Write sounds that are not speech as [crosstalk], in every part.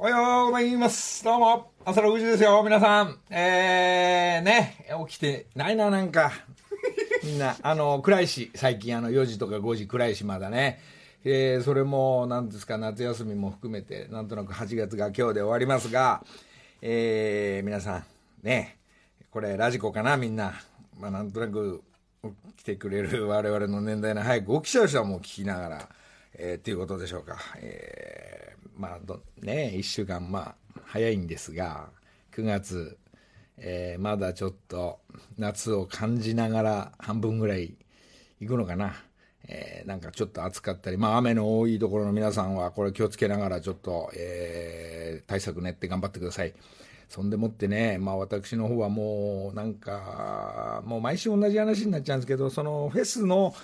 おはようございます。どうも、朝6時ですよ、皆さん。えー、ね、起きてないな、なんか。[laughs] みんな、あの、暗いし、最近あの、4時とか5時暗いし、まだね。えー、それも、なんですか、夏休みも含めて、なんとなく8月が今日で終わりますが、えー、皆さん、ね、これ、ラジコかな、みんな。まあ、なんとなく、来てくれる我々の年代の早く起きちゃう人はもう聞きながら、えー、っていうことでしょうか。えー、まあど、ね、1週間、まあ、早いんですが、9月、えー、まだちょっと夏を感じながら半分ぐらい行くのかな。えー、なんかちょっと暑かったり、まあ雨の多いところの皆さんはこれ気をつけながらちょっと、えー、対策練って頑張ってください。そんでもってね、まあ私の方はもうなんか、もう毎週同じ話になっちゃうんですけど、そのフェスの、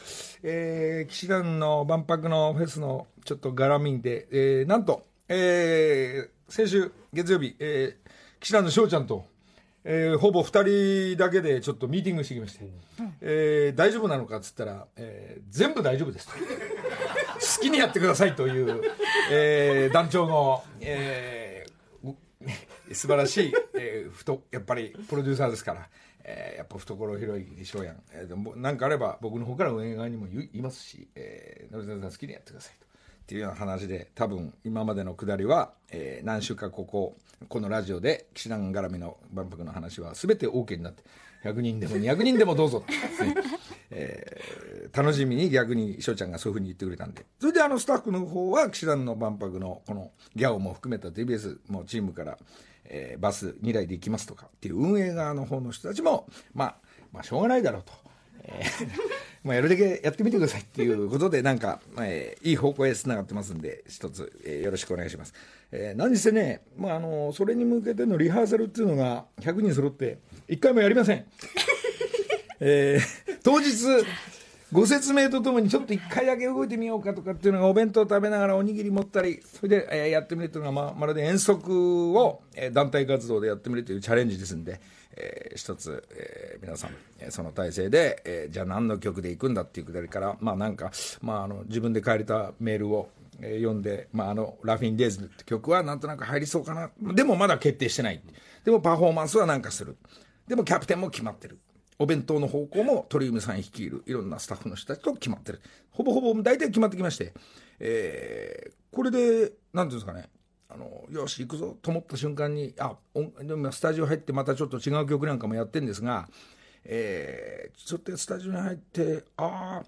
えー、騎士団の万博のフェスのちょっと絡みで、えー、なんと、えー、先週月曜日、えー、騎士団の翔ちゃんと、えー、ほぼ2人だけでちょっとミーティングしてきまして、えー、大丈夫なのかっつったら、えー、全部大丈夫ですと。[laughs] 好きにやってくださいという、えー、団長の、えー、素晴らしい、えー、ふとやっぱりプロデューサーですから、えー、やっぱ懐広いでしょうやん、えー、何かあれば僕の方から運営側にも言いますし、えー、野沢さん好きにやってくださいと。っていうような話で多分今までのくだりは、えー、何週かこここのラジオで騎士団絡みの万博の話は全て OK になって100人でも200人でもどうぞ、ね。え楽しみに逆に翔ちゃんがそういうふうに言ってくれたんでそれであのスタッフの方は騎士団の万博のこのギャオも含めた TBS もチームから、えー、バス2台で行きますとかっていう運営側の方の人たちも、まあ、まあしょうがないだろうと。えー [laughs] まあやるだけやってみてくださいっていうことで、なんか、えー、いい方向へつながってますんで、一つ、えー、よろしくお願いします。えー、何せね、まあ、あの、それに向けてのリハーサルっていうのが100人揃って、一回もやりません。えー、当日、ご説明とともにちょっと一回だけ動いてみようかとかっていうのがお弁当食べながらおにぎり持ったりそれで、え、やってみるというのがままるで遠足を、え、団体活動でやってみるというチャレンジですんで、えー、一つ、えー、皆さん、え、その体制で、えー、じゃあ何の曲で行くんだっていうくだりからまあなんか、まあ、あの自分で書いたメールをえ、読んで、まあ、あの、ラフィン・デイズって曲はなんとなく入りそうかな。でもまだ決定してない。でもパフォーマンスはなんかする。でもキャプテンも決まってる。お弁当の方向も鳥海さん率いるいろんなスタッフの人たちと決まってる。ほぼほぼ大体決まってきまして、えー、これで、なんていうんですかね、あの、よし、行くぞと思った瞬間に、あ、でもスタジオ入ってまたちょっと違う曲なんかもやってるんですが、えー、ちょっとスタジオに入って、ああ、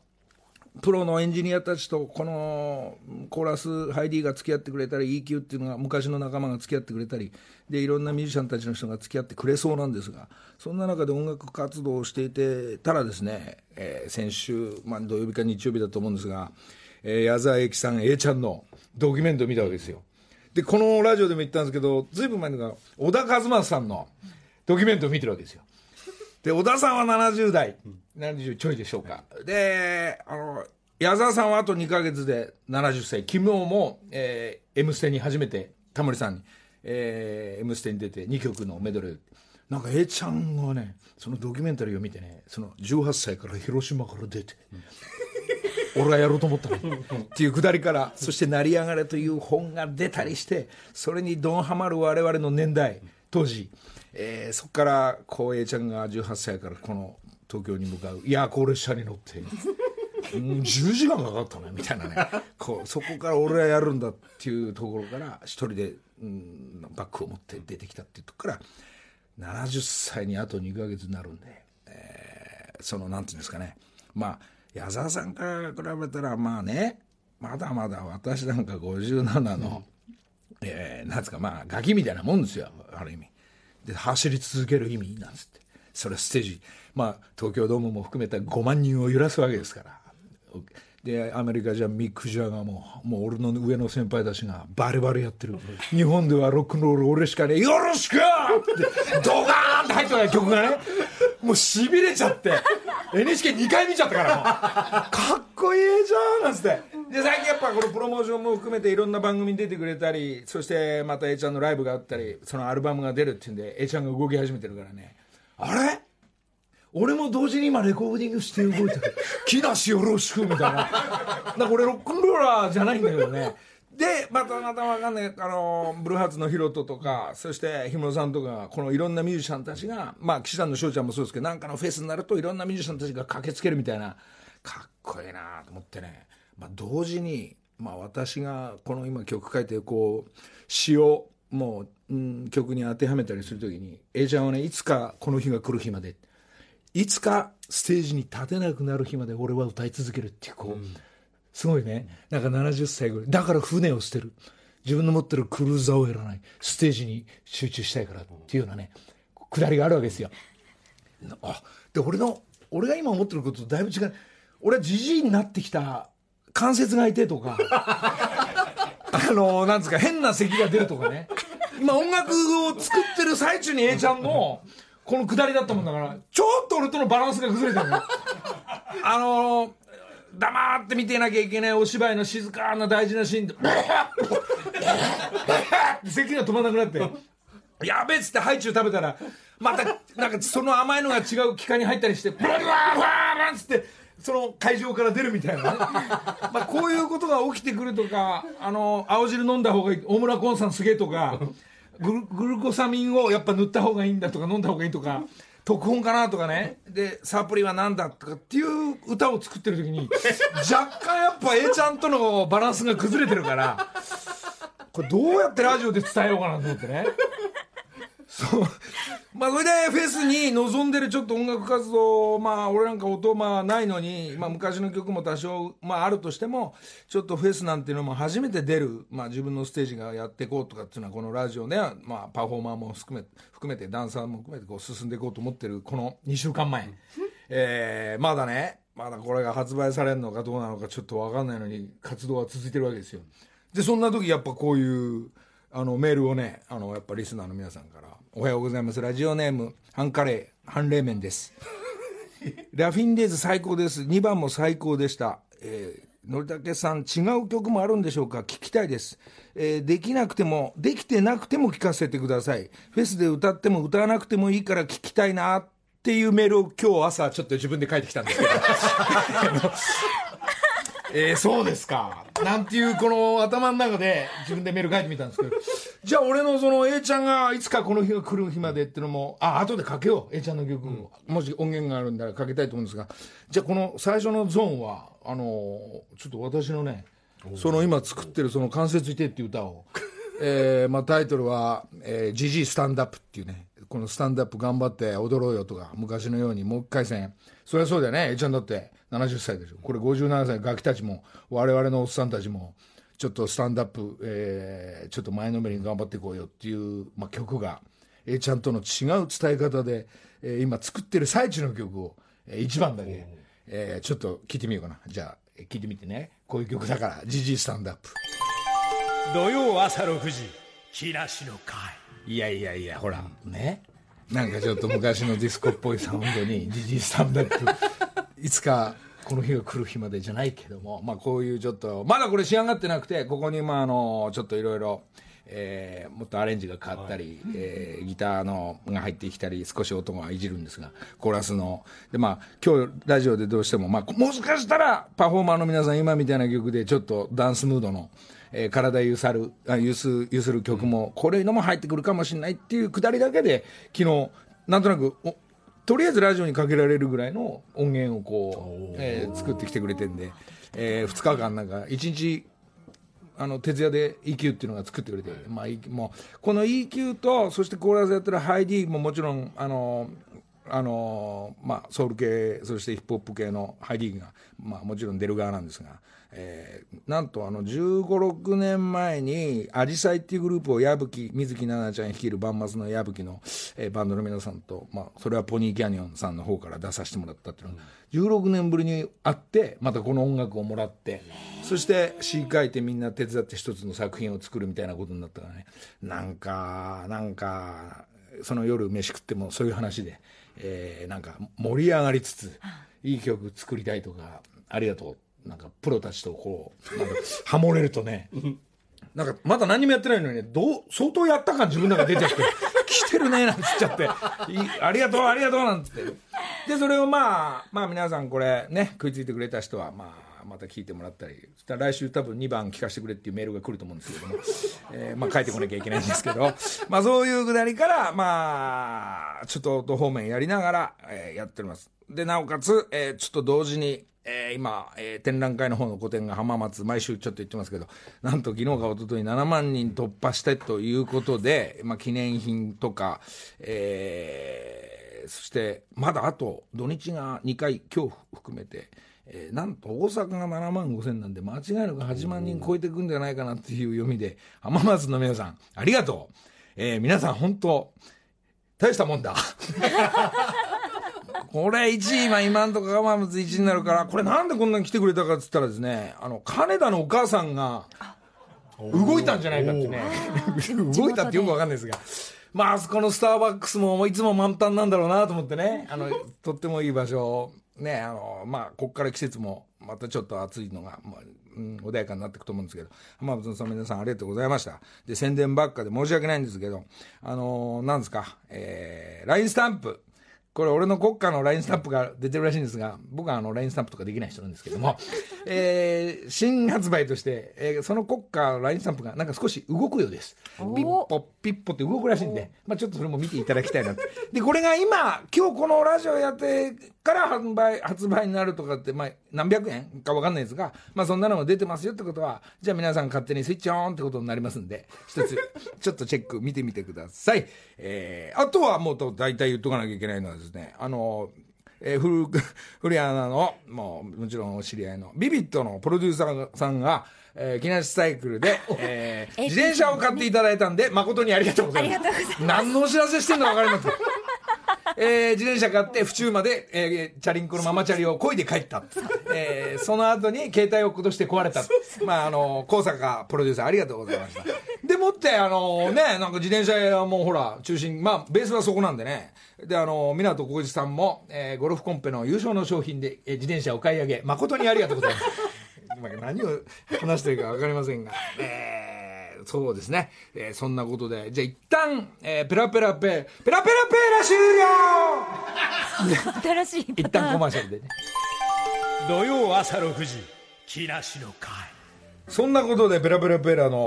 プロのエンジニアたちとこのコーラスハイディーが付き合ってくれたり EQ っていうのが昔の仲間が付き合ってくれたりでいろんなミュージシャンたちの人が付き合ってくれそうなんですがそんな中で音楽活動をしていてたらですね、えー、先週、まあ、土曜日か日曜日だと思うんですが、えー、矢沢永吉さん A ちゃんのドキュメントを見たわけですよ。でこのラジオでも言ったんですけどずいぶん前のが小田和正さんのドキュメントを見てるわけですよ。で小田さんは70代。70ちょいでしょうか。であの矢沢さんはあと2か月で70歳。昨日も、えー、M ステに初めてタモリさんに、えー、M ステに出て2曲のメドレー。なんか A ちゃんがねそのドキュメンタリーを見てねその18歳から広島から出て、うん、俺がやろうと思ったの。っていうくだりからそして「成り上がれ」という本が出たりしてそれにどんはまる我々の年代当時、えー、そこからこう A ちゃんが18歳からこの東京に向かう。夜行列車に乗って。10時間かかったね。みたいなね。こうそこから俺はやるんだっていうところから一人で、うん、バッグを持って出てきたっていうとこから70歳にあと2か月になるんで、えー、そのなんていうんですかね。まあ矢沢さんから比べたらまあねまだまだ私なんか57の、うん、えー、なんですかまあガキみたいなもんですよある意味。で走り続ける意味なんつって。それステージまあ東京ドームも含めた5万人を揺らすわけですから。でアメリカじゃミック・ジャガーももう俺の上の先輩たちがバリバリやってる。日本ではロックンロール俺しかねよろしくってドガーンって入ってた曲がねもうしびれちゃって。NHK2 回見ちゃったからもう。かっこいいじゃんなんつって。で最近やっぱこのプロモーションも含めていろんな番組に出てくれたりそしてまた A ちゃんのライブがあったりそのアルバムが出るっていうんで A ちゃんが動き始めてるからね。あれ？俺も同時に今レコーディングして動いてる。木梨よろしくみたいな。なんか俺ロックンローラーじゃないんだけどね。でまたまたわかんないあのブルーハーツのヒロトとかそして氷室さんとかこのいろんなミュージシャンたちがまあ岸田の翔ちゃんもそうですけどなんかのフェスになるといろんなミュージシャンたちが駆けつけるみたいな。かっこいいなと思ってね、まあ、同時に、まあ、私がこの今曲書いてこう詩をもう、うん、曲に当てはめたりするときに A ちゃんはねいつかこの日が来る日までいつかステージに立てなくなる日まで俺は歌い続けるっていうこう。うんすごいね。なんか70歳ぐらい。だから船を捨てる。自分の持ってるクルーザーをやらない。ステージに集中したいからっていうようなね、くだりがあるわけですよ。あ、で、俺の、俺が今思ってることとだいぶ違う。俺はじじいになってきた関節が痛いとか、あの、なんですか、変な咳が出るとかね。今音楽を作ってる最中に A ちゃんの、このくだりだったもんだから、ちょっと俺とのバランスが崩れてるね。あの黙って見ていなきゃいけないお芝居の静かな大事なシーンで咳が止まらなくなってやべっつってハイチュウ食べたらまたなんかその甘いのが違う機械に入ったりしてブラブラブラっつってその会場から出るみたいなね、[laughs] まあ、こういうことが起きてくるとかあの青汁飲んだ方がいい大村崑さんすげえとかグルグルコサミンをやっぱ塗った方がいいんだとか飲んだ方がいいとか特本かなとかね。でサプリは何だとかっていう歌を作ってる時に若干やっぱ A ちゃんとのバランスが崩れてるからこれどうやってラジオで伝えようかなと思ってねそう。まあそれでフェスに臨んでるちょっと音楽活動まあ俺なんか音まあないのに、まあ、昔の曲も多少、まあ、あるとしてもちょっとフェスなんていうのも初めて出る、まあ、自分のステージがやっていこうとかっていうのはこのラジオで、まあ、パフォーマーも含め含めてダンサーも含めてこう進んでいこうと思ってるこの2週間前、えー、まだねまだこれが発売されるのかどうなのかちょっと分かんないのに活動は続いてるわけですよ。でそんな時やっぱこういうあのメールをねあのやっぱリスナーの皆さんからおはようございます。ラジオネーム、ハンカレー、ハン冷麺です。[laughs] ラフィンデーズ最高です。2番も最高でした。えー、のりたけさん、違う曲もあるんでしょうか？聞きたいです。えー、できなくても、できてなくても聞かせてください。フェスで歌っても歌わなくてもいいから聞きたいなっていうメールを今日朝ちょっと自分で書いてきたんですけど。[laughs] えー、そうですか。なんていうこの頭の中で自分でメール書いてみたんですけど、じゃあ俺のその A ちゃんがいつかこの日が来る日までっていうのも、あ、後でかけよ。う。A ちゃんの曲を。もし音源があるんだらかけたいと思うんですが、じゃあこの最初のゾーンは、あのちょっと私のね、その今作ってるその関節いてっていう歌を、えー、まあタイトルは、えー、ジジイスタンダップっていうね、このスタンダップ頑張って踊ろうよとか、昔のようにもう一回戦、そりゃそうだよね、A ちゃんだって70歳でしょ。これ57歳、ガキたちも、我々のおっさんたちも、ちょっとスタンダップ、えー、ちょっと前のめりに頑張っていこうよっていう、まあ、曲が、A ちゃんとの違う伝え方で、えー、今作ってる最中の曲を、えー、1番だけ、えー、ちょっと聞いてみようかな。じゃあ、聞いてみてね。こういう曲だから、ジジイスタンダップ。土曜朝6時、木梨の会。いやいやいや、ほら、ね。なんかちょっと昔のディスコっぽいサウンドに、ジジイスタンダップ。いつかこの日が来る日までじゃないけども、まあ、こういうちょっとまだこれ仕上がってなくてここにまああのちょっといろいろ。えー、もっとアレンジが変わったり、はい、えー、ギターのが入ってきたり少し音がいじるんですがコーラスのでまあ今日ラジオでどうしても、まあ、もしかしたらパフォーマーの皆さん今みたいな曲でちょっとダンスムードの、えー、体ゆさるあゆすゆする曲も、これのも入ってくるかもしれないっていうくだりだけで昨日なんとなくとりあえずラジオにかけられるぐらいの音源をこう、えー、作ってきてくれてんで、えー、2日間なんか1日あの徹夜で EQ っていうのが作ってくれて、まあ、もうこの EQ とそしてコーラスやってるハイディももちろんあのあのまあ、ソウル系そしてヒップホップ系のハイディが、まあ、もちろん出る側なんですがえー、なんとあの15、6年前に、アジサイっていうグループを矢吹、水木奈々ちゃん率いるバンマスの矢吹の、えー、バンドの皆さんと、まあ、それはポニーキャニオンさんの方から出させてもらったっていうの。が、16年ぶりに会って、またこの音楽をもらって、そして詩書いてみんな手伝って一つの作品を作るみたいなことになったからね、なんか、なんか、その夜飯食ってもそういう話で、えー、なんか盛り上がりつつ、いい曲作りたいとか、ありがとう。なんかプロたちとこうなんかハモれるとねなんかまだ何もやってないのにねどう相当やった感自分の中出てきて「[laughs] 来てるね」なんつっちゃって「ありがとうありがとう」なんつってでそれをまあまあ皆さんこれね食いついてくれた人はまあまた聞いてもらったりした来週多分2番聞かせてくれっていうメールが来ると思うんですけども、[laughs] えーまあ、書いてこなきゃいけないんですけど、[laughs] まあ、そういうくだりから、まあ、ちょっと方面やりながら、えーやっております。で、なおかつ、えーちょっと同時に、えー今、えー展覧会の方の個展が浜松、毎週ちょっと言ってますけど、なんと昨日か一昨日7万人突破してということで、まあ、記念品とか、えーそして、まだあと土日が2回、今日含めて、えーなんと大阪が7万5千なんで、間違いなく8万人超えていくんじゃないかなっていう読みで、浜松の皆さん、ありがとう。えー皆さん本当、大したもんだ。[laughs] これ1位、今、今んとこ浜松1位になるから、これなんでこんなに来てくれたかっつったらですね、あの、金田のお母さんが、動いたんじゃないかってね。[laughs] 動いたってよくわかんないですが。まあ、あそこのスターバックスもいつも満タンなんだろうなと思ってね。あの、とってもいい場所。ね、あの、まあ、こっから季節もまたちょっと暑いのが、まあうん、穏やかになっていくと思うんですけど、浜松の皆さんありがとうございました。で、宣伝ばっかで申し訳ないんですけど、あのなんですか、えー、LINE スタンプ。これ俺の国家の LINE スタンプが出てるらしいんですが、僕はあの LINE スタンプとかできない人なんですけども、[laughs] えー、新発売として、えーその国家の LINE スタンプがなんか少し動くようです。ピッポピッポって動くらしいんで、まあちょっとそれも見ていただきたいなって。で、これが今、今日このラジオやってから発売、発売になるとかって、まあ何百円かわかんないですが、まあそんなのも出てますよってことは、じゃあ皆さん勝手にスイッチオンってことになりますんで、一つ、ちょっとチェック見てみてください。えー、あとはもうと大体言っとかなきゃいけないのはですね、あの、えー、古、古谷アナの、もう、もちろんお知り合いの、ビビットのプロデューサーさんが、えー、木梨サイクルで、えー、[laughs] 自転車を買っていただいたんで、誠にありがとうございます。ありがとうございます何のお知らせしてんのかわかります [laughs] えー、自転車買って府中まで、えー、チャリンコのママチャリを漕いで帰った。えー、その後に携帯を落っことして壊れた。まあ、あの、高坂プロデューサーありがとうございました。でもって、あのね、なんか自転車屋もほら、中心、まあ、ベースはそこなんでね。で、あの、港浩二さんも、えー、ゴルフコンペの優勝の商品で、えー、自転車を買い上げ、誠にありがとうございます。[laughs] まあ何を話してるか分かりませんが、えー、そうですね、えーそんなことで、じゃあ一旦、えーペラペラペ、ペラペラペラ終了。新しいパ一旦コマーシャルでね。土曜朝6時木梨の会そんなことでペラペラペラの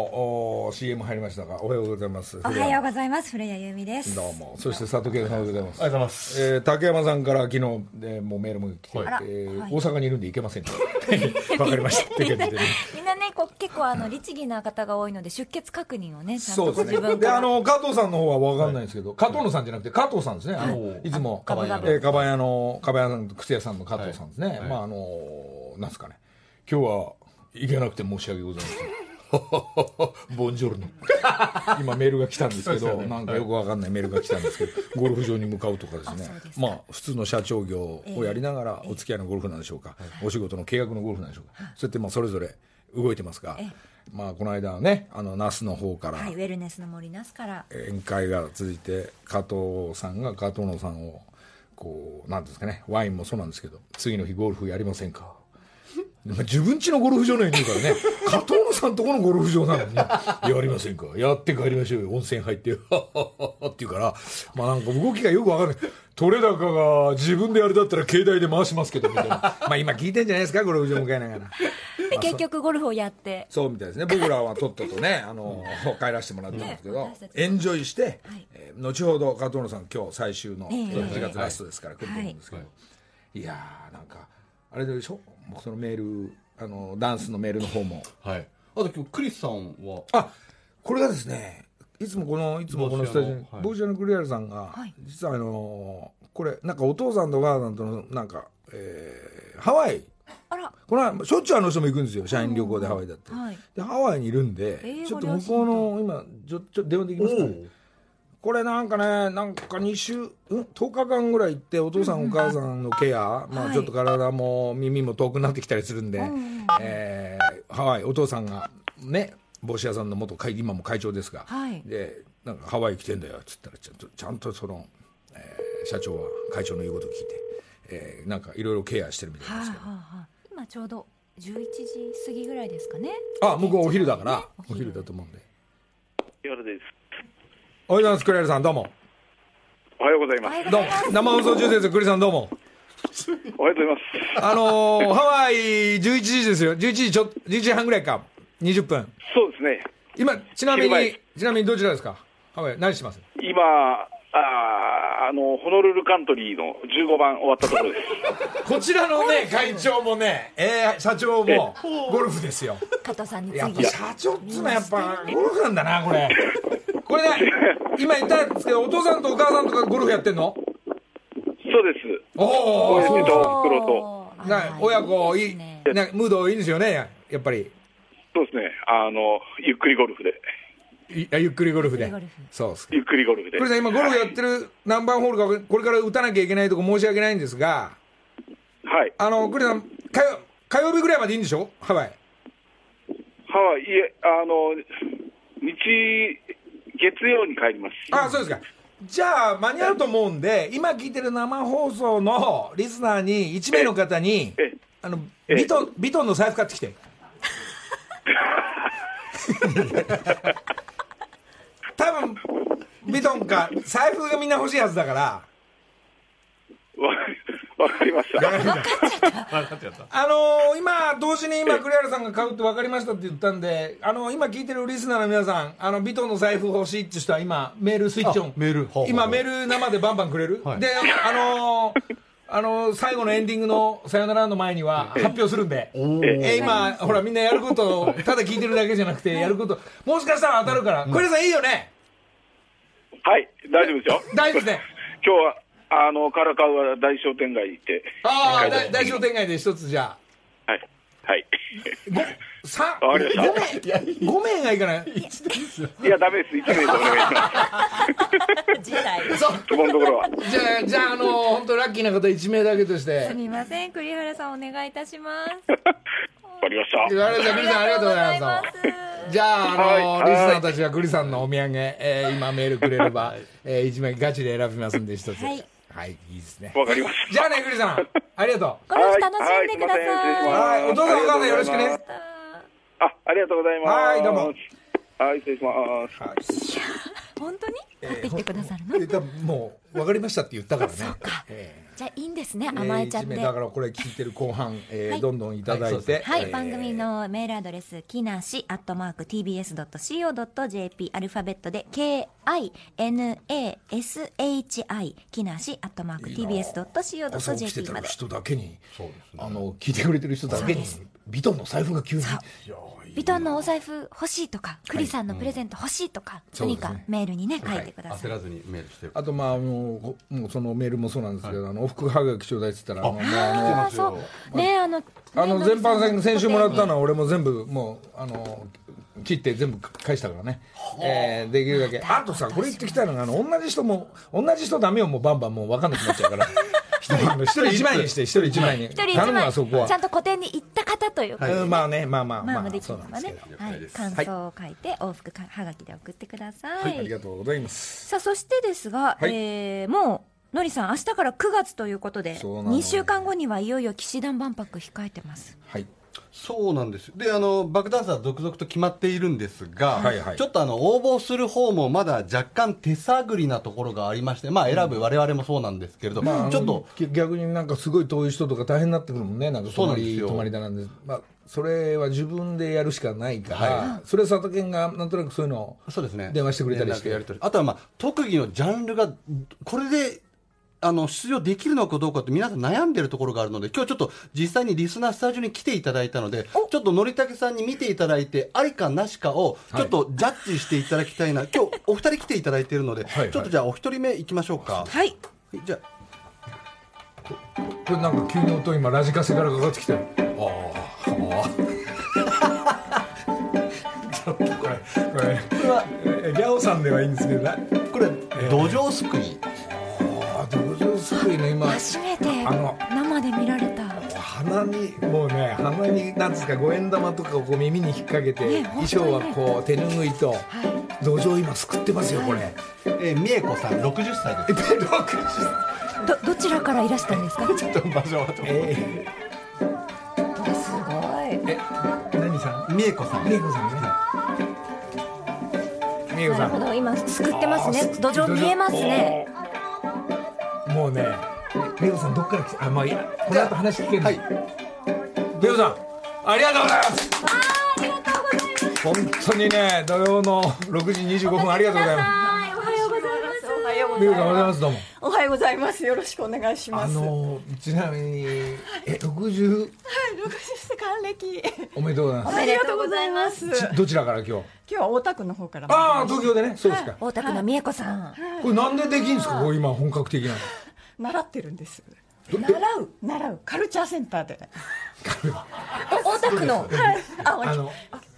お CM 入りましたが、おはようございます。おはようございます古谷由美ですどうも。そして佐藤健さんおはようございます。ありがとうございます。えー竹山さんから昨日、えーもうメールも来て、あらえーはい大阪にいるんで行けませんと。[laughs] わかりました。って感じでねみんなねこう結構あの律儀な方が多いので出欠確認をねちゃんとごそうですね。で、あの、加藤さんの方は分かんないんですけど、加藤野さんじゃなくて加藤さんですね。あの、いつも、あガブガブえー、かばやの、かばやさんと靴屋さんの加藤さんですね。はいまあ、あの、なんですかね。今日は行けなくて申し訳ございません。[laughs] ボンジョルノ。今メールが来たんですけど、ねなんかよくわかんないメールが来たんですけど、ゴルフ場に向かうとかですねす。かまあ、普通の社長業をやりながら、お付き合いのゴルフなんでしょうか。お仕事の契約のゴルフなんでしょうか。そうやってもうそれぞれ動いてますがええ、まあ、この間はね、あの、那須の方から、はいウェルネスの森那須から宴会が続いて加藤さんが加藤野さんをこうなんていうんですかねワインもそうなんですけど次の日ゴルフやりませんかまあ自分家のゴルフ場のように言うからね。[laughs] 加藤野さんとこのゴルフ場なのにやりませんか。やって帰りましょうよ。温泉入って。[laughs] って言うから。まあなんか動きがよくわかんない。取れ高が自分であれだったら携帯で回しますけどみたいな。まあ今聞いてんじゃないですかゴルフ場向かいながら。で結局ゴルフをやって。そうみたいですね。僕らはとっととねあの帰らせてもらったんですけど、エンジョイして、はい。えー後ほど加藤野さん今日最終のええ。8月ラストですから来ると思うんですけど、、はいやーなんかあれでしょ？僕そのメールあのダンスのメールの方も。はい。あと今日クリスさんは、あこれがですねいつもこのいつもこのスタジオにはい。帽子屋のクリアルさんが、はい。実はあのこれなんかお父さんとお母さんとのなんか、えーハワイ。あら。これはしょっちゅうあの人も行くんですよ。社員旅行でハワイだって、はい。でハワイにいるんで、えーちょっと向こうの今ちょちょ電話できますかねこれなんかねなんか2週、うん、10日間ぐらい行ってお父さんお母さんのケア、まあ、はい。ちょっと体も耳も遠くなってきたりするんで、んえーハワイお父さんがね帽子屋さんの元会今も会長ですが、はい。でなんかハワイ来てんだよっつったらちゃんとちゃんとその、えー社長は会長の言うことを聞いて、えーなんかいろいろケアしてるみたいはですけど、いはいはい。今ちょうど11時過ぎぐらいですかね。あ向こうお昼だから。おお昼。昼だと思うんで。夜です。おはようございますクリアルさんどうもおはようございおます。どうも生放送中ですクリさんどうもおはようございます。あのーハワイ11時ですよ。11時ちょ、11時半ぐらいか。20分。そうですね。今、ちなみに、ちなみにどちらですか？ハワイ、何してます？今、あーあの、ホノルルカントリーの15番終わったところです。[laughs] こちらのね、会長もね、えー、社長も、ゴルフですよ。加藤さんにやっぱ次社長っつうのはやっぱ、ゴルフなんだな、これ。これね、[laughs] 今言ったんですけど、お父さんとお母さんとかゴルフやってんの？そうです。おお、そう親父と袋と。あな親子、いい、ねね、ムードいいんですよね、やっぱり。そうですね。あの、ゆっくりゴルフで。いゆっくりゴルフでゆっくりゴルフ。そうっすか。ゆっくりゴルフで。これさん、今ゴルフやってる何番ホールか、これから打たなきゃいけないとこ申し訳ないんですが、はい。あの、クリさん、火曜火曜日ぐらいまでいいんでしょ？ハワイ。ハワイ、いえ、あの、日、月曜に帰ります。あそうですか。じゃあ、間に合うと思うんで、今聞いてる生放送のリスナーに、1名の方にええ、あの、ええビトン、ビトンの財布買ってきて。多分、ビトンか、財布がみんな欲しいはずだから、わわかりました。あのー今、同時に今、栗原さんが買うって分かりましたって言ったんで、あのー今聞いてるリスナーの皆さん、あの、ビトンの財布欲しいって人は今、メールスイッチオン。あメール。今、メール生でバンバンくれる、はい。で、あのーあのー最後のエンディングのさよならの前には発表するんで、えー今、ほら、みんなやることを、ただ聞いてるだけじゃなくて、やること、もしかしたら当たるから、栗原さんいいよね？はい、大丈夫ですよ。大丈夫ですね。[laughs] 今日は、あの、カラカウは大商店街行って。ああ、はい大大商店街で一つじゃあ。はい。はい。ごさ [laughs] わかりました5名、5名がいいかないいや、ダメです。1名でお願いします。時代そこのところは。じゃあ、じゃあ、あの、本当ラッキーな方1名だけとしすて。みません栗原さんお願いいたします [laughs] わかりました。栗原さん、栗さん、ありがとうございます。じゃあ、あの、はいリスナーたちは栗さんのお土産、えー今メールくれれば、えー、1名ガチで選びますんで、一つ。はい。はい、いいですね。わかりました。じゃあね、栗さん、ありがとゴルフ楽しんでください、はいお父さんお母さんよろしくねああ、ありがとうございます。はいどうも。はい、失礼します。う。はい。本当に？持ってきてくださるの、えーもう、分かりましたって言ったからね。えーじゃあいいんですね甘えちゃって、えーだからこれ聞いてる後半、えーはい。どんどんいただいて、はい、えー番組のメールアドレス、きなし、アットマーク、tbs.co.jp、アルファベットで、k-i-n-a-s-h-i、きなし、アットマーク、朝起きて tbs.co.jp たまで。人だけに、あの聞いてくれてる人だけにビトンの財布が急に。ビトンのお財布欲しいとか、栗さんのプレゼント欲しいとか、何かメールにね、書いてください。焦らずにメールしてあとまあもうもうそのメールもそうなんですけど、あの往復はがきちょうだいって言ったらあのもうあのああ、そう。ねあの、あのね全般戦先週もらったののは俺も全部もうあの切って全部返したからね、えーできるだけ。あとさこれ言ってきたのがあの同じ人も同じ人ダメよもうバンバンもう分かんなくなっちゃうから。[laughs] 一人一人一枚にして一人一枚に。一人一枚、わそこは。ちゃんと個展に行った方ということでうんまあねまあまあまあ。まあまあできればね。はい、感想を書いて往復かはがきで送ってください。はい。ありがとうございます。さあそしてですが、はい。えーもうのりさん明日から9月ということでそうなの2週間後にはいよいよ騎士団万博控えてます。はいそうなんです。であのバックダンサー続々と決まっているんですが、はいはい。ちょっとあの応募する方もまだ若干手探りなところがありまして、まあ、選ぶ我々もそうなんですけれど、まあ、ちょっとき逆になんかすごい遠い人とか大変になってくるもんね。なんか泊まりりだなんで、まあ、それは自分でやるしかないから、はそれは佐藤健がなんとなくそういうのをそうですね。電話してくれたりして。連絡やり取り。あとは、まあ、特技のジャンルがこれであの出場できるのかどうかって皆さん悩んでるところがあるので今日ちょっと実際にリスナースタジオに来ていただいたのでちょっとのりたけさんに見ていただいてありかなしかをちょっとジャッジしていただきたいな、[laughs] 今日お二人来ていただいているので、はい。ちょっとじゃあお一人目いきましょうか。はい。はいじゃあ。これなんか急に音今ラジカセからかかってきてるああああ [laughs] ちょっとこれこれ。これはえギャオさんではいいんですけどなこれ土壌すくいくいね今。初めてあの。生で見られた。鼻にもうね鼻になんですか五円玉とかをこう耳に引っ掛けて、ね衣装はこう手ぬぐいと土壌今すくってますよこれ、えー、美恵子さん60歳です。どどちらからいらしたんですか？ちょっと場所は。えすごい。ー、え何さん？美恵子さん。美恵子さんね。美恵子さん。なるほど今すくってますね。土壌見えますねもうねレオさんどっから来た？あまあいいやこの後話聞ける。はい。レオさんありがとうございます。本当にね土曜の6時25分ありがとうございまはい、おはようございます。おはようごすレオさんおはようございますどうも。おはようございます。よろしくお願いしまあす。のちなみにえ60はい、六十還暦。おめでとうございます。ありがとうございます。ちどちらから今日？今日は大田区の方から。ああ東京でね。そうですか。大田区の美恵子さん、これなんでできんですか？こう今本格的な。の習ってるんです。習う習う。カルチャーセンターで。お大田区の。あ、あの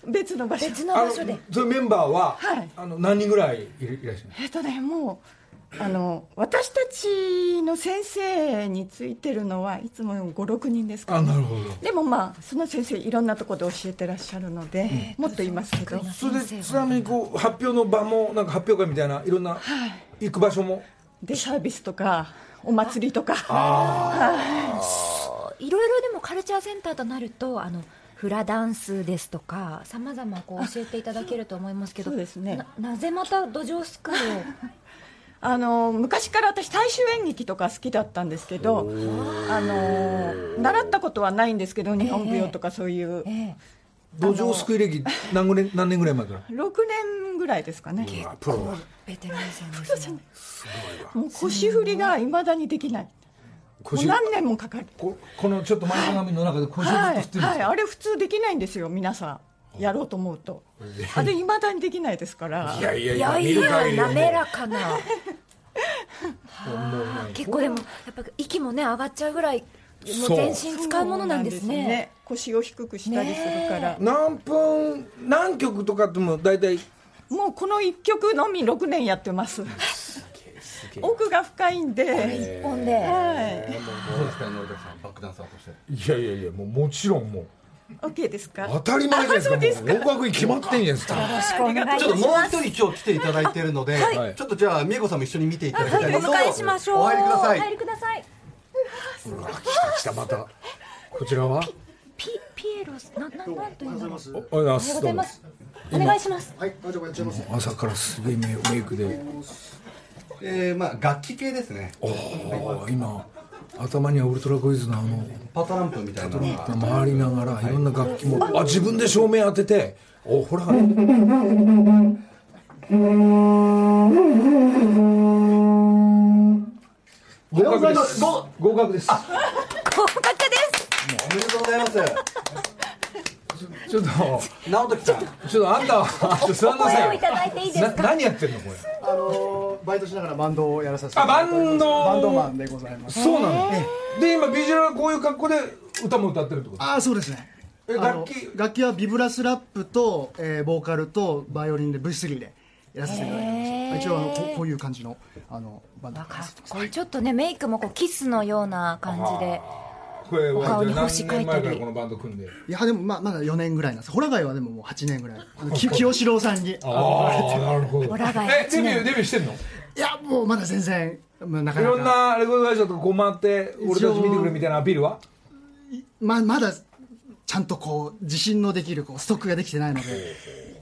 別の場所。別のあの場所で。そういうメンバーは、はい。あの何人ぐらいいらっしゃるえっとね、もう。あの私たちの先生についてるのはいつも56人ですかあら、なるほど。でもまあその先生いろんなところで教えてらっしゃるので、もっといますけど。それでちなみにこう発表の場もなんか発表会みたいないろんな行く場所も？デイサービスとかお祭りとか。い。ろいろでもカルチャーセンターとなるとあのフラダンスですとかさまざまこう教えていただけると思いますけどそうですね。ななぜまた土壌スクールを？[laughs] あの昔から私大衆演劇とか好きだったんですけどあの習ったことはないんですけど日本舞踊とかそういう、ええ土壌すくい歴何年何年ぐらい前から？6年ぐらいですかね。あプロだ。ベテランさんですね。もう腰振りがいまだにできない。もう腰何年もかかる。ここのちょっと前かがみの中で腰っとはい振ってるんですはい、か、あれ普通できないんですよ皆さん。やろうと思うと。あれいまだにできないですから。いやいやいいや見やいや滑らかな。[laughs] 結構でもやっぱ息もね上がっちゃうぐらいもう全身使うものなんですそうね。腰を低くしたりするから、何分何曲とかっても大体。もうこの1曲のみ6年やってます。奥が深いんで、一本で。はい。そうですか野田さんバックダンサーとして。いやいやいやもうもちろんもう。OK ですか？当たり前ですかですか。もう。合格に決まってんじゃないですかよろしくお願いいたしちょっともう一人今日来ていただいているので、はい。ちょっとじゃあ美恵子さんも一緒に見ていただきたいおので迎えしましょう。お入りください。お入りくださいうわ来た来たまた。こちらは？ピピエロスなななんというのおはようおはようございます。ございます。お願いします。朝からすげえメメイクで。えー、まあ楽器系ですね。おお今頭にはウルトラクイズのあのパトランプみたいな。のが回りながらい。ろんな楽器もあ自分で照明当てておほら [laughs] 合格です。合格です。合格です。おめでとうございます。ちょっと。直人さんちょっとあんたはちょっと座んなさい何やってんのこれ？あのバイトしながらバンドをやらさせてあバンド。バンドマンでございます。そうなので今ビジュアルこういう格好で歌も歌ってるってこと？ああそうですね。えあの楽器楽器はビブラスラップと、えーボーカルとバイオリンで V3 でやらせていただいてます。一応あのここういう感じのあのバンド。あかっこいい。ちょっとねメイクもこうキスのような感じでこれは顔に星描いたり。何年前からこのバンド組んで？いやでもまあまだ4年ぐらいなんです。ホラガイはでももう8年ぐらい。あのき清志郎さんに。あのああなるほど。オラがえデビューデビューしてんの？いやもうまだ全然まあないかなか。ろんなレコード会社とかこう回って俺たち見てくれみたいなアピールは？ままだちゃんとこう自信のできるこうストックができてないので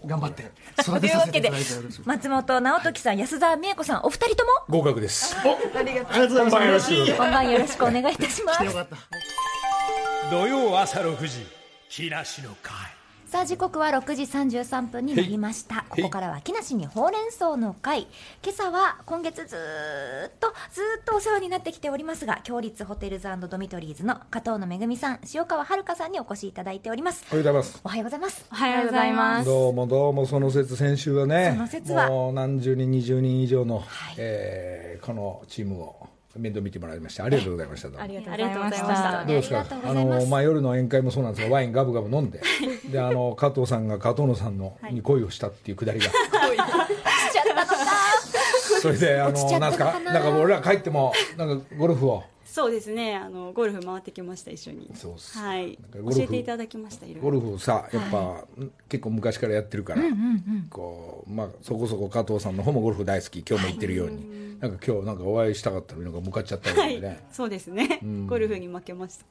頑張って [laughs] 育てさせていただいております。松本直時さん安澤美恵子さんお二人とも。合格です。ありがとうございます。よろしく。本番よろしくお願いいたします。よかった。土曜朝6時木梨の会さあ時刻は6時33分になりました。ここからは木梨にほうれん草の会。今朝は今月ずーっとずーっとお世話になってきておりますが強立ホテルズドミトリーズの加藤野めぐみさん塩川遥さんにお越しいただいております。おはようございます。おはようございます。おはようございます。どうもどうもその説先週はねその説は。もう何十人20人以上の、えーこのチームを面倒見てもらいましたありがとうございましたどうも。ありがとうございました。どうですか？あの、まあ、夜の宴会もそうなんですがワインガブガブ飲んでであの加藤さんが加藤野さんの、に恋をしたっていうくだりが。[laughs] しちゃったのかそれであのなんすか？なんか俺ら帰ってもなんかゴルフをそうですね。あのゴルフ回ってきました一緒に。そうっすはい教えていただきましたいろいろ。ゴルフをさやっぱ、結構昔からやってるから、こうまあ、そこそこ加藤さんの方もゴルフ大好き今日も言ってるように、なんか今日なんかお会いしたかったのになんか向かっちゃったはりでね、い。そうですね。ゴルフに負けました。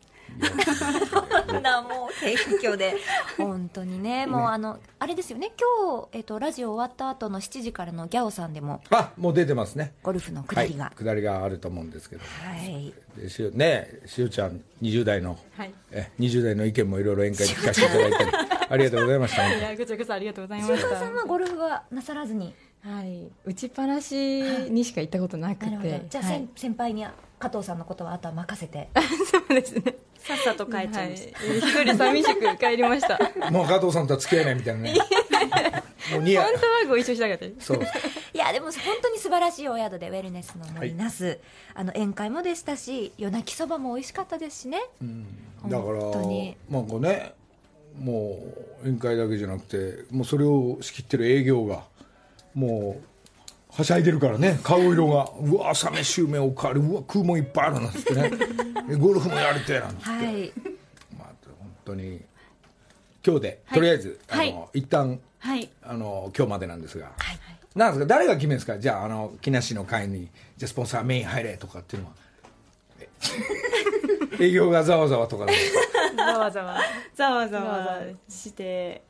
そんなもう謙虚で本当にねもうあのあれですよね今日、えっとラジオ終わった後の7時からのギャオさんでもあもう出てますねゴルフの下りがはい、下りがあると思うんですけどはい、でしねしおちゃん20代の、はいえ20代の意見もいろいろ宴会で聞かせていただいてありがとうございましたいやこちらこそありがとうございまし石川さんはゴルフはなさらずにはい、打ちっぱなしにしか行ったことなくな、じゃあ、はい先先輩に加藤さんのことはあとは任せて。[laughs] そうですね。さっさと帰っちゃいました、はい。一人寂しく帰りました。本 [laughs] もう加藤さんとは付き合えないみたいなね。もう似合う当はご一緒したかった。です。そう。いやでも本当に素晴らしいお宿でウェルネスの森那須、あの宴会もでしたし夜泣きそばも美味しかったですしね、だから本当に。なんかねもう宴会だけじゃなくてもうそれを仕切ってる営業がもうはしゃいでるからね。顔色が。うわ朝飯うめおかわり。うわ食うもんいっぱいあるなんつってね。で [laughs] ゴルフもやりてえなんつって、はい。まあ、本当に。今日で、とりあえずあの、はい。一旦はい。あの今日までなんですが、なんですか？誰が決めるんですか？じゃああの木梨の会にじゃあスポンサーメイン入れとかっていうのは。え [laughs] 営業がざわざわとかでざわざわ。ざわざざわざわわして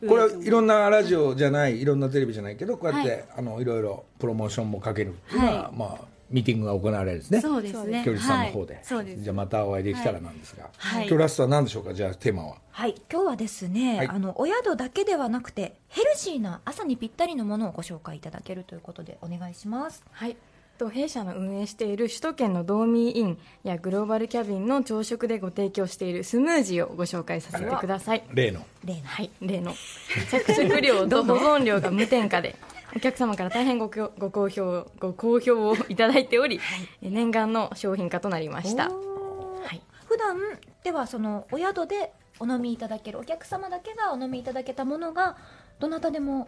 これはいろんなラジオじゃないいろんなテレビじゃないけどこうやって、はい。あのいろいろプロモーションもかけるっていうのは、はい。まあミーティングが行われるんですね。そうですね。さんの方で、はい。そうです。じゃあまたお会いできたらなんですが、はい。今日ラストは何でしょうかじゃあテーマは。はい。今日はですね、はい。あのお宿だけではなくてヘルシーな朝にぴったりのものをご紹介いただけるということでお願いします。はい。と弊社の運営している首都圏のドーミーインやグローバルキャビンの朝食でご提供しているスムージーをご紹介させてください。例の例のはい、例の着色料と保存料が無添加でお客様から大変ごご好評ご好評をいただいており、え念願の商品化となりました。はい、普段ではそのお宿でお飲みいただけるお客様だけがお飲みいただけたものがどなたでも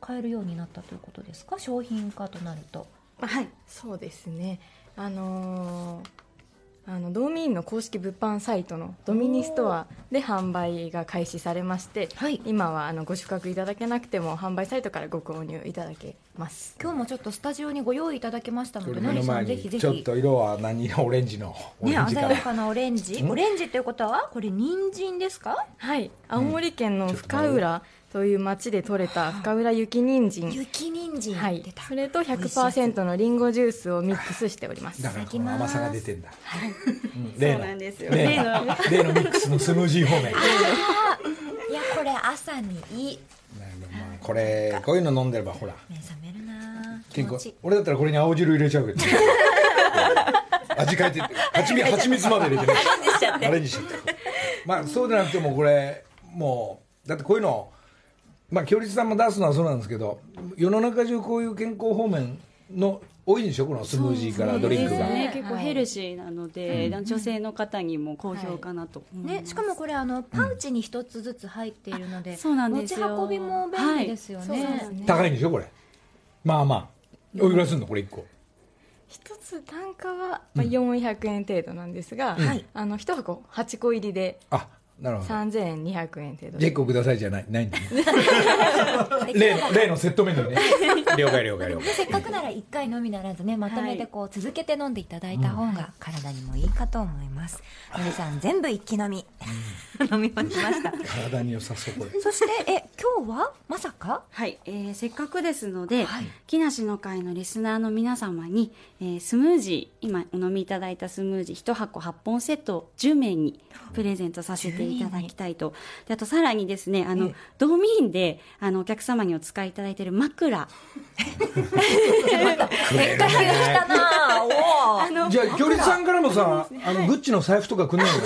買えるようになったということですか商品化となるとはい。そうですね。あのーあのドーミーンの公式物販サイトのドミニストアで販売が開始されまして、はい。今はあのご宿泊いただけなくても販売サイトからご購入いただけます。今日もちょっとスタジオにご用意いただけましたので目の前のりさんぜひぜひ。にちょっと色は何色オレンジのオレね鮮やかなオレンジ。オレンジということはこれ人参ですか？はい、青森県の深浦という町で採れた深浦雪人参、雪人参、はい。それと美味しい。やつ100%のリンゴジュースをミックスしております。だからこの甘さが出てんだ、うんそうなんですよ。例例の。の例のミックスのスムージー方面。いやこれ朝にいい。まあこれこういうの飲んでればほら。目覚めるな俺だったらこれに青汁入れちゃうけど。[laughs] 味変えて蜂蜜蜂蜜まで入れてね。アレンジしちゃってまあそうじゃなくてもこれもうだってこういうのまあ強立さんも出すのはそうなんですけど世の中中こういう健康方面の多いんでしょこのスムージーからドリンクが、ね結構ヘルシーなので、女性の方にも好評かなと思いね、しかもこれあのパウチに一つずつ入っているので、そうなんですよ。持ち運びも便利ですよね,、はい。高いんでしょこれ。まあまあ。おいくらすんのこれ1個。一つ単価はまあ400円程度なんですが、はい。あの一箱8個入りで。あなるほど。3200円程度。じゃあ1個くださいじゃないないんだね。[laughs] 例の例のセットメニューね。[laughs] 了解了解了解。せっかくなら1回のみならずねまとめてこう続けて飲んでいただいた方が体にもいいかと思います。のりさん全部一気飲み。[laughs] 飲み干しました。体に良さそうこれ。そしてえ今日はまさか？はい、えーせっかくですので、はい。木梨の会のリスナーの皆様に、えースムージー今お飲みいただいたスムージー1箱8本セットを10名にプレゼントさせていただきたいと。であとさらにですねあの、ドーミーンであのお客様にお使いいただいている枕。変化球来たなおおじゃあ、京立さんからもさ、あの、グッチの財布とかくんないの？そう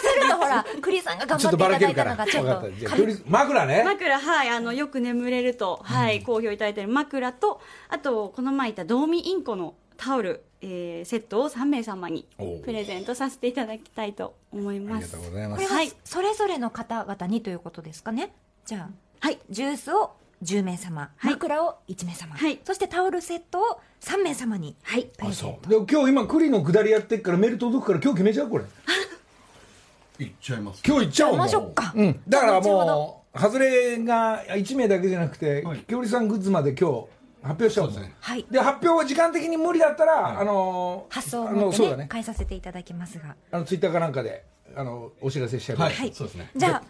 するとほら栗さんが頑ちょ張っていただいたのがちょっと。分かった。じゃあ、京立、枕ね。枕はいあのよく眠れると、はい好評いただいている枕とあとこの前言ったドーミーインコのタオル、えーセットを3名様にプレゼントさせていただきたいと思いあます。りがとうございまこれす。はそれぞれの方々にということですかね？じゃあ。はい。ジュースを10名様、はい。枕を1名様、はい。そしてタオルセットを3名様にはい。プレゼンあそトう。で、今日今、栗の下りやってっからメール届くから今日決めちゃうこれ。いっちゃいます。今日行っちゃおう。ましょうか。うん。だからもう、外れが1名だけじゃなくてはい、京立さんグッズまで今日、発表しちゃうんですね。はい。で発表が時間的に無理だったら、あの発送をあ持ってねのそうだね。変えさせていただきますが。あのツイッターかなんかであのお知らせしちゃうからはいそうですね。じゃあ、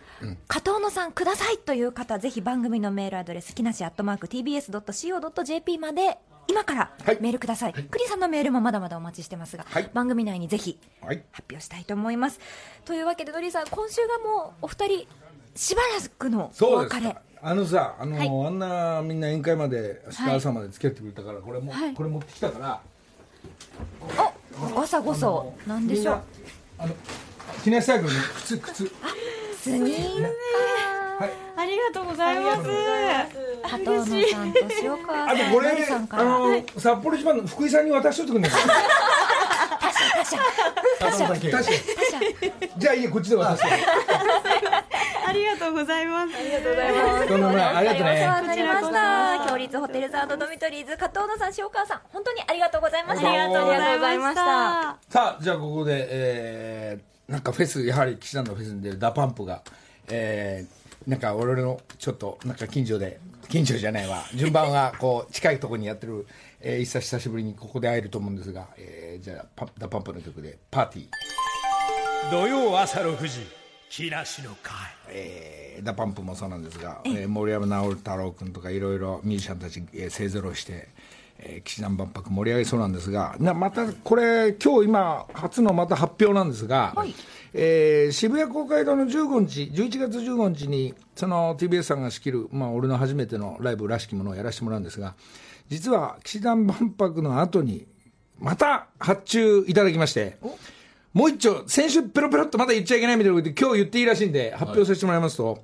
加藤野さんくださいという方ぜひ番組のメールアドレス木梨アットマーク TBS.CO.JP まで今からはい。メールください、クリさんのメールもまだまだお待ちしてますが、はい。番組内にぜひはい。発表したいと思います。というわけでドリーさん今週がもうお二人しばらくのおそうです別れあのさあの、はい。あんなみんな宴会まで明日朝まで付き合ってくれたから、これも、はい。これ持ってきたから。おごさごそなんでしょう。あの記念サイクルに靴靴。スニーカーありがとうございます。加藤野さんと塩川さんあとこれドリさんかあらの札幌一番の福井さんに渡しといてくんね他社他社他社確かに他社じゃあいいよこっちで渡して [laughs] ありがとうございます。とんでもない。ありがとうお世話ねになりました強立ホテルズドミトリーズ加藤野さん塩川さん本当にありがとうございました。ありがとうございました。さあじゃあここで、えー、なんかフェスやはり岸田のフェスに出るダパンプが、えー、なんか俺のちょっとなんか近所で近所じゃないわ。順番がこう近いところにやってる、えー、 ISSA 久しぶりにここで会えると思うんですが、えー、じゃあ DA PUMP の曲で「P.A.R.T.Y.」土曜朝6時木梨の会えー DA PUMP もそうなんですが、えー森山直太朗君とかいろいろミュージシャンたち、えー勢ぞろいして、えー、氣志團万博盛り上げそうなんですがなまたこれ今日今初のまた発表なんですが、えー渋谷公会堂の15日11月15日にその TBS さんが仕切る、まあ、俺の初めてのライブらしきものをやらせてもらうんですが実は氣志團万博の後にまた発注いただきましてもう一丁、先週ペロペロっとまだ言っちゃいけないみたいなことで今日言っていいらしいんで、発表させてもらいますと、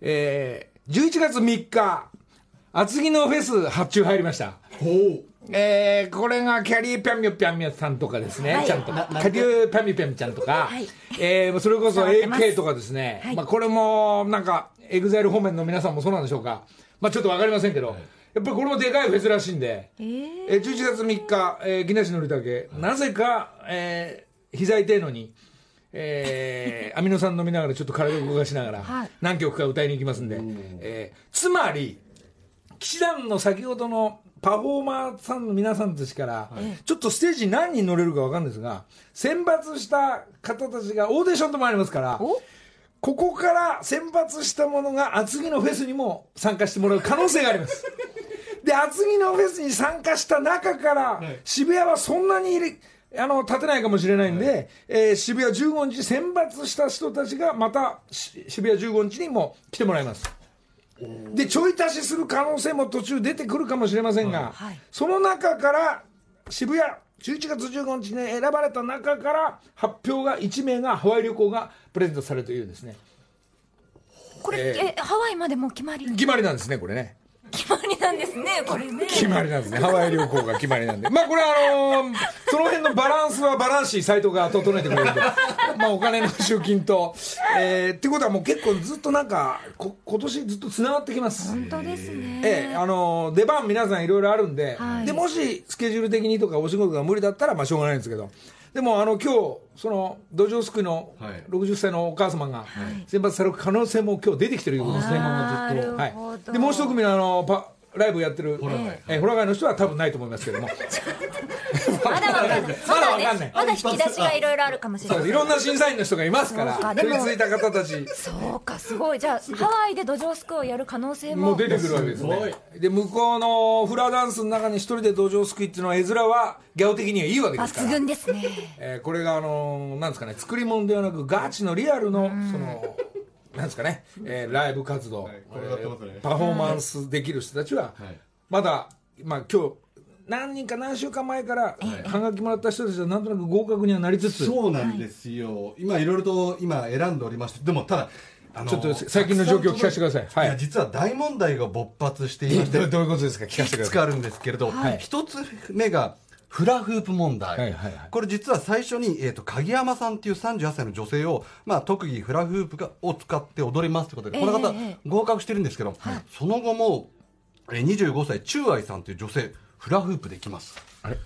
えー、11月3日、厚木のフェス発注入りました。えー、これがキャリーピャンミョピャンミョさんとかですね、はい。ちゃんと、キャリーピャンミョピャンちゃんとか、はい。えー、それこそ AK とかですね、はい。まあこれもなんか、 EXILE 方面の皆さんもそうなんでしょうか、まあちょっとわかりませんけど、やっぱりこれもでかいフェスらしいんで、えー、11月3日、えー、木梨憲武、なぜか、えー、膝痛いのに、えー、アミノ酸飲みながらちょっと体を動かしながら、はい。何曲か歌いに行きますんで、えーつまり、騎士団の先ほどのパフォーマーさんの皆さんたちから、ちょっとステージに何人乗れるか分かるんですが、選抜した方たちがオーディションともありますから、ここから選抜したものが厚木のフェスにも参加してもらう可能性があります。[laughs] で、厚木のフェスに参加した中から、渋谷はそんなに入れあの立てないかもしれないんで、えー渋谷15日選抜した人たちがまたし渋谷15日にも来てもらいます。でちょい足しする可能性も途中出てくるかもしれませんが、はい。その中から渋谷11月15日に選ばれた中から発表が1名がハワイ旅行がプレゼントされるというですね。これ、ええハワイまでもう決まり？決まりなんですねこれね決まりなんですねこれね。決まりなんですね。ハワイ旅行が決まりなんで。まあこれはあのーその辺のバランスはバランシーサイトが整えてくれるんで [laughs] まあお金の集金と、えーってことはもう結構ずっとなんかこ今年ずっとつながってきます。本当ですね、ええ、あの出番皆さんいろいろあるんで、はい。でもしスケジュール的にとかお仕事が無理だったらまあしょうがないんですけどでもあの今日その土壌すくいのはい。60歳のお母様が選抜される可能性も今日出てきてるということですね、なるほど。はい、でもう一組のあのパライブやってるええホラガイの人は多分ないと思いますけども。[laughs] [laughs] まだわかんない。ままだだわかんない。ねまだ引き出しがいろいろあるかもしれない。いろんな審査員の人がいますからそうか。でも取り付いた方たち。そうかすごい。じゃあハワイで土壌スクをやる可能性ももう出てくるわけですね。で向こうのフラダンスの中に一人で土壌すくいっていうのは絵面はギャオ的にはいいわけですから。抜群ですね。えーこれがあのーなんですかね作り物ではなくガチのリアルのそのなんですかね、えーライブ活動、これやってますね。えーパフォーマンスできる人たちは、はい。まだ、まあ、今日何人か何週間前からはがきもらった人たちはなんとなく合格にはなりつつ。そうなんですよ、今い。ろいろと今選んでおりまして。でもただあのちょっと最近の状況を聞かせてください。はい。や実は大問題が勃発していましてどどういうことですか？聞かせてください。いくつかあるんですけれどはい。一、つ目がフラフープ問題、はいはいはい。これ実は最初に、えー、と鍵山さんっていう38歳の女性を、まあ、特技フラフープがを使って踊りますということで、この方ええ合格してるんですけど、その後も、えー、25歳中愛さんという女性フラフープできます。あれ？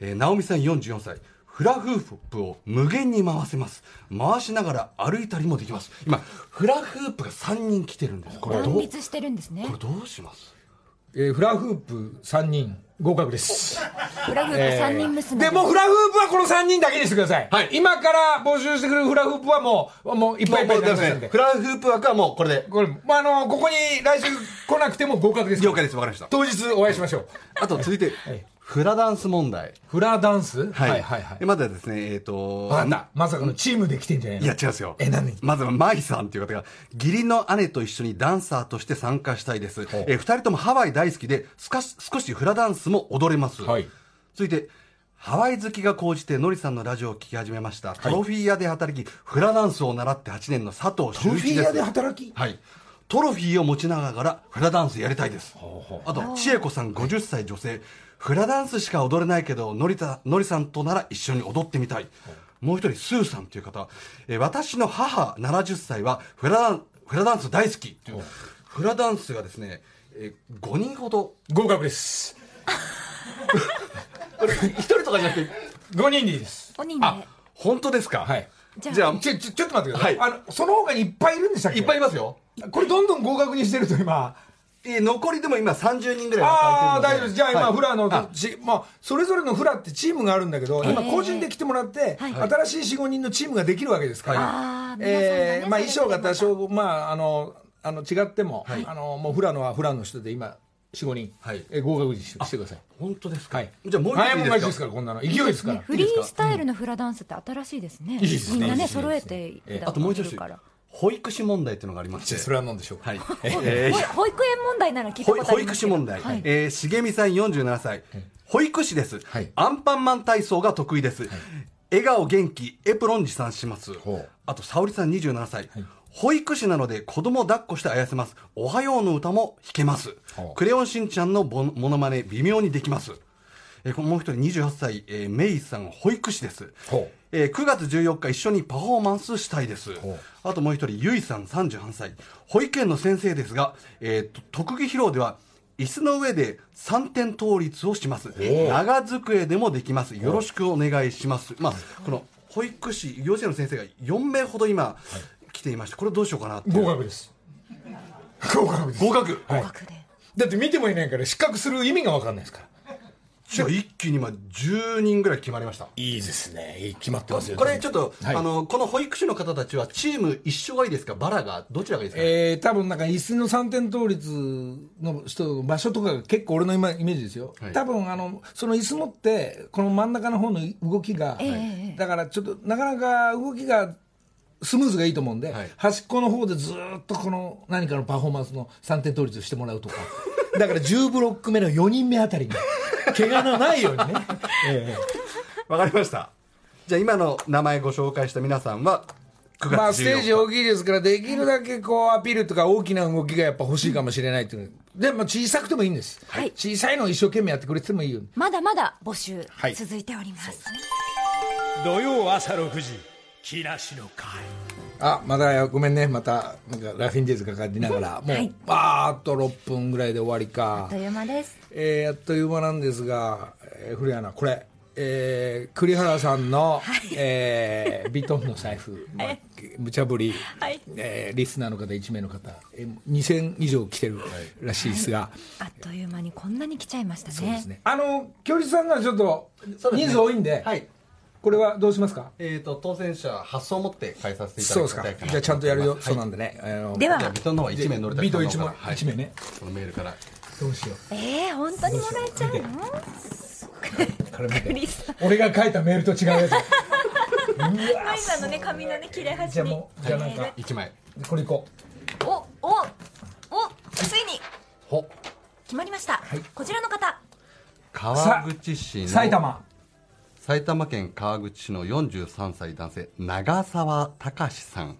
えー直美さん44歳フラフープを無限に回せます。回しながら歩いたりもできます。今フラフープが3人来てるんです。これどう？してるんですね。これどうします？えーフラフープ3人合格です。フラフープ三人娘で、もうフラフープはこの3人だけにしてください。はい今から募集してくれるフラフープはもう、もういっぱいいっぱいになりますんで。フラフープ枠はもうこれで。これ、まあ、あの、ここに来週来なくても合格です。了解です、わかりました。当日お会いしましょう。あと続いて、フラダンス問題。フラダンス？はい。はいはいはい。でまずはですね、えっ、と、わかった。まさかのチームで来てんじゃないの？いや、違うんですよ。え何？まずは、舞さんという方が、義理の姉と一緒にダンサーとして参加したいです。えー二人ともハワイ大好きで、少し、少しフラダンスも踊れます。はい続いて、ハワイ好きが高じて、ノリさんのラジオを聞き始めました。トロフィー屋で働き、フラダンスを習って8年の佐藤修一です。トロフィー屋で働き？はい。トロフィーを持ちながらフラダンスやりたいです。あと、千恵子さん50歳女性。フラダンスしか踊れないけど、のりた、のりさんとなら一緒に踊ってみたい。もう一人、スーさんという方。えー私の母70歳はフラダン、フラダンス大好きっていう。フラダンスがですね、えー5人ほど。合格です。[laughs] これ、1人とかじゃなくて、5人でいいです。5人であ、本当ですか？はい。じゃあじゃあ、ちょ、ちょ、ちょっと待ってください。はいあの、その他にいっぱいいるんでしたっけ？いっぱいいますよ。これどんどん合格にしてると今。えー残りでも今30人ぐらいああ、は大丈夫です。じゃあ今、はい。フラのまあ、それぞれのフラってチームがあるんだけど、今個人で来てもらって、新しい4、5人のチームができるわけですから。えーまあ衣装が多少、まあ、あの、あの、違っても、あの、もうフラのはフラの人で今、4、5人、はい。えー合格にしてしてください。本当ですか？はい。じゃあもう一早いいいですか勝ちですから、こんなの。勢いですから。フリースタイルのフラダンスって新しいですね。いいですね。みんないね、揃えてえあともう一つ踊るから。保育士問題っていうのがありまして。それは何でしょうか？はい、[laughs] えー。ほ保育園問題なら聞いた保ことあ保育りますけど。士問題、はい。えー茂美さん47歳、保育士です、はい。アンパンマン体操が得意です、笑顔元気エプロン持参します。あと沙織さん27歳、保育士なので子供抱っこしてあやせます。おはようの歌も弾けます。クレヨンしんちゃんのボモノマネ微妙にできます。えーもう一人28歳、えーメイさん保育士です。ほうえー9月14日一緒にパフォーマンスしたいです。あともう一人ゆいさん38歳保育園の先生ですが、えーと特技披露では椅子の上で3点倒立をします。長机でもできます。よろしくお願いします。まあこの保育士幼稚園の先生が4名ほど今、来ていましてこれどうしようかなって合格です。合格です。合格。はい。合格で。だって見てもいないから失格する意味が分かんないですから。じゃあ一気に今10人ぐらい決まりました。いいですね。決まってますよ。これちょっと、はい。あのこの保育士の方たちはチーム一緒がいいですか？バラが？どちらがいいですか、えー、多分なんか椅子の3点倒立の人の場所とかが結構俺の今イメージですよ、はい。多分あのその椅子持ってこの真ん中の方の動きが、ええ。だからちょっとなかなか動きがスムーズがいいと思うんで、はい。端っこの方でずーっとこの何かのパフォーマンスの3点倒立をしてもらうとか。[laughs] だから10ブロック目の4人目あたりに怪我のないようにね、[laughs] えわかりました。じゃあ今の名前ご紹介した皆さんは9月14日。えまあステージ大きいですからできるだけこうアピールとか大きな動きがやっぱ欲しいかもしれないっていう。でも小さくてもいいんです、はい。小さいのを一生懸命やってくれてもいいよ。まだまだ募集はい。続いております。土曜朝6時木梨の会。あまだごめんね。またなんかラフィンデーズかかりながらもう、はいあーあと6分ぐらいで終わりか。あっという間です。えー、あっという間なんですが、えー、古谷アナこれえー、栗原さんの、えー、ビトンの財布、ま [laughs] あ、無茶ぶり、はい。えーリスナーの方1名の方、えー、2000以上来てるらしいですが、あっという間にこんなに来ちゃいましたね。そうですね。あの教授さんがちょっと人数多いんではい。これはどうしますか？えっ、と、当選者発送を持って返させていたそうですかだきたいか。なじゃあちゃんとやるよ、そうなんで。でね、あのでは。ビトンの方は1名乗れたビート1名,、はい。一名ね。このメールから。どうしよう。えー、本当にもらえちゃうの？俺が書いたメールと違うやつ。今のね髪のね切れ端に。じゃあもうじゃあなんか1枚。これいこおおおついに。ほ。決まりました、こちらの方。川口市うの。埼玉埼玉県川口市の43歳男性、長澤隆さん。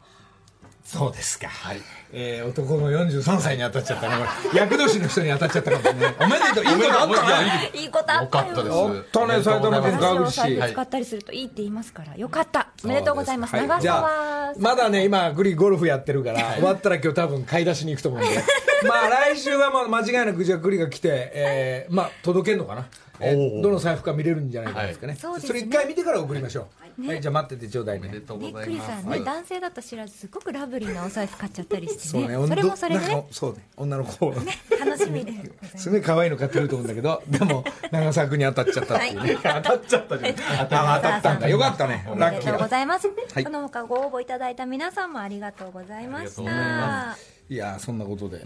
そうですか。はい、えー、男の43歳に当たっちゃったね。厄年の人に当たっちゃったかもしれない。[laughs] おめでとう。いいことあったねいいことあったよ。よかったです。あったね埼玉県川口市使ったりす。るといいって言い。ますから、よかった。おめでとうございます。はい。長じゃあ澤まだね今グリゴルフやってるから終わったら今日多分買い出しに行くと思うんで。[laughs] まあ来週はまあ間違いなくじゃあグリが来て、えー、まあ届けるのかな、えー。どの財布か見れるんじゃないかですかね、そうですね。れ一回見てから送りましょう。はい。じゃあ待っててちょうだいね。びっございます。くりさんね、男性だと知らずすごくラブリーなお財布買っちゃったりしてそうね。ねそれもそれね。そうね。女の子楽しみです。すごい可愛いの買ってると思うんだけど [laughs] でも長澤君に当たっちゃったっていうね、当たっちゃったじゃん当たったんだ。よかったね。ラッキーだ。ざいます、はい。その他ご応募いただいた皆さんもありがとうございました。いやそんなことで。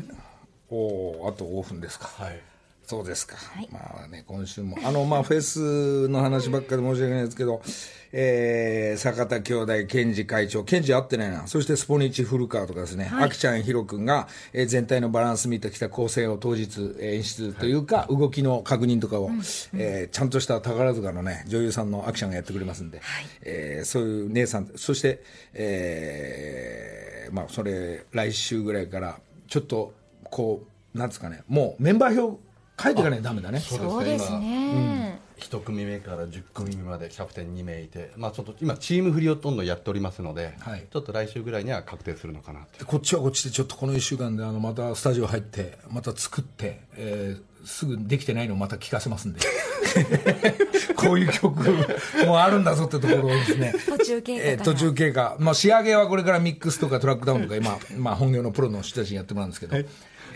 おおあと5分ですか。はいそうですか、い。まあね今週もあのまあフェスの話ばっかり申し訳ないですけど、えー、坂田兄弟健二会長健二会ってないな。そしてスポニチ古川とかですね、あきちゃんひろくんが、えー全体のバランス見てきた構成を当日えー演出というか、動きの確認とかを、えーちゃんとした宝塚のね女優さんのあきちゃんがやってくれますんで、えーそういう姉さんそして、えーまあそれ来週ぐらいからちょっとこうなんですかねもうメンバー表書いていかないとダメだね。そうですね、一組目から10組目までキャプテン2名いて、まあ、ちょっと今チーム振りをどんどんやっておりますので、はい。ちょっと来週ぐらいには確定するのかなってでこっちはこっちでちょっとこの1週間であのまたスタジオ入ってまた作って、えーすぐできてないのをまた聞かせますんで。[laughs] こういう曲もあるんだぞってところをですね。途中経過からえー途中経過、まあ、仕上げはこれからミックスとかトラックダウンとか今、まあ、本業のプロの人たちにやってもらうんですけど、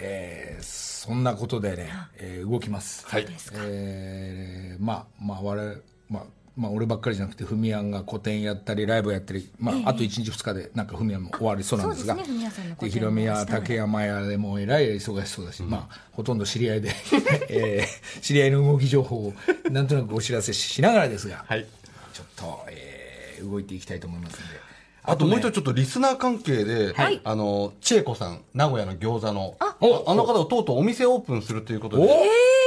えーそんなことでね、えー動きます、はい。えーまあまあ我々まあまあ、俺ばっかりじゃなくてフミヤンが個展やったりライブやったり、まああと1日2日でなんかフミヤンも終わりそうなんですが。でヒロミや竹山屋でもえらい忙しそうだし、まあほとんど知り合いで、[laughs] えー知り合いの動き情報をなんとなくお知らせしながらですが、はい。ちょっと、えー動いていきたいと思いますんであともう一つちょっとリスナー関係で、はい。あの、千恵子さん、名古屋の餃子の、あおあの方がとうとうお店オープンするということで、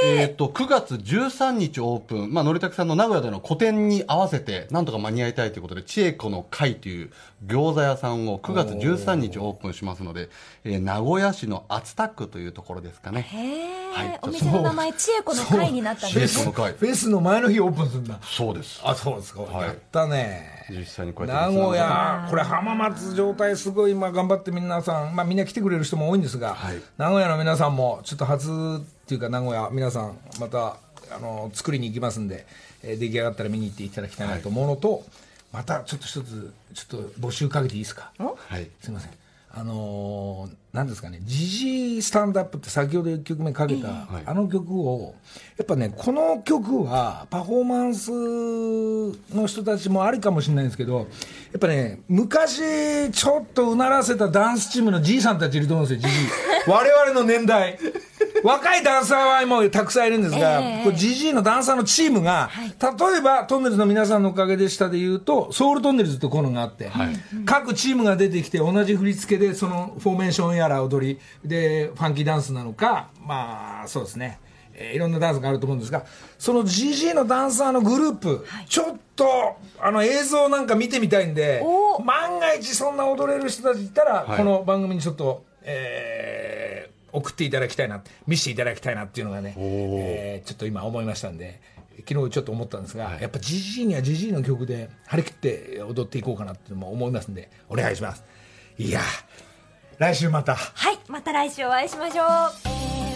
えっと、9月13日オープン、まあ、のりたけさんの名古屋での個展に合わせて、なんとか間に合いたいということで、千恵子の会という餃子屋さんを9月13日オープンしますので、えー名古屋市の熱田区というところですかね。へえ、はい。お店の名前千恵子の会になったんです子の会。フェスの前の日オープンするんだ。そうです。あそうですか、はい。やったね実際にこうやって名古屋、これ浜松状態すごい今頑張って皆さん、まあみんな来てくれる人も多いんですが、はい。名古屋の皆さんもちょっと初っていうか名古屋皆さんまたあの作りに行きますんで、えー出来上がったら見に行っていただきたいなと思うのと、またちょっと一つちょっと募集かけていいですか？はい。すみませんあのーなんですかね、ジジースタンドアップって先ほど1曲目かけた、はいあの曲を、やっぱね、この曲はパフォーマンスの人たちもありかもしれないんですけど、やっぱね、昔ちょっとうならせたダンスチームのじいさんたちいると思うんですよ、ジジー。[laughs] 我々の年代。[laughs] 若いダンサーは今たくさんいるんですが、ええ。これジジーのダンサーのチームが、例えばトンネルズの皆さんのおかげでしたで言うと、ソウルトンネルズってこういうのがあって、各チームが出てきて同じ振り付けでそのフォーメーションやら踊りでファンキーダンスなのか、まあそうですね、えーいろんなダンスがあると思うんですが、その GG のダンサーのグループ、ちょっとあの映像なんか見てみたいんでお、万が一そんな踊れる人たちいたら、はい。この番組にちょっと、えー送っていただきたいな、見せていただきたいなっていうのがね、えーちょっと今思いましたんで、昨日ちょっと思ったんですが、やっぱ GG には GG の曲で張り切って踊っていこうかなっていうのも思いますんで、お願いします。いやー来週また。はいまた来週お会いしましょう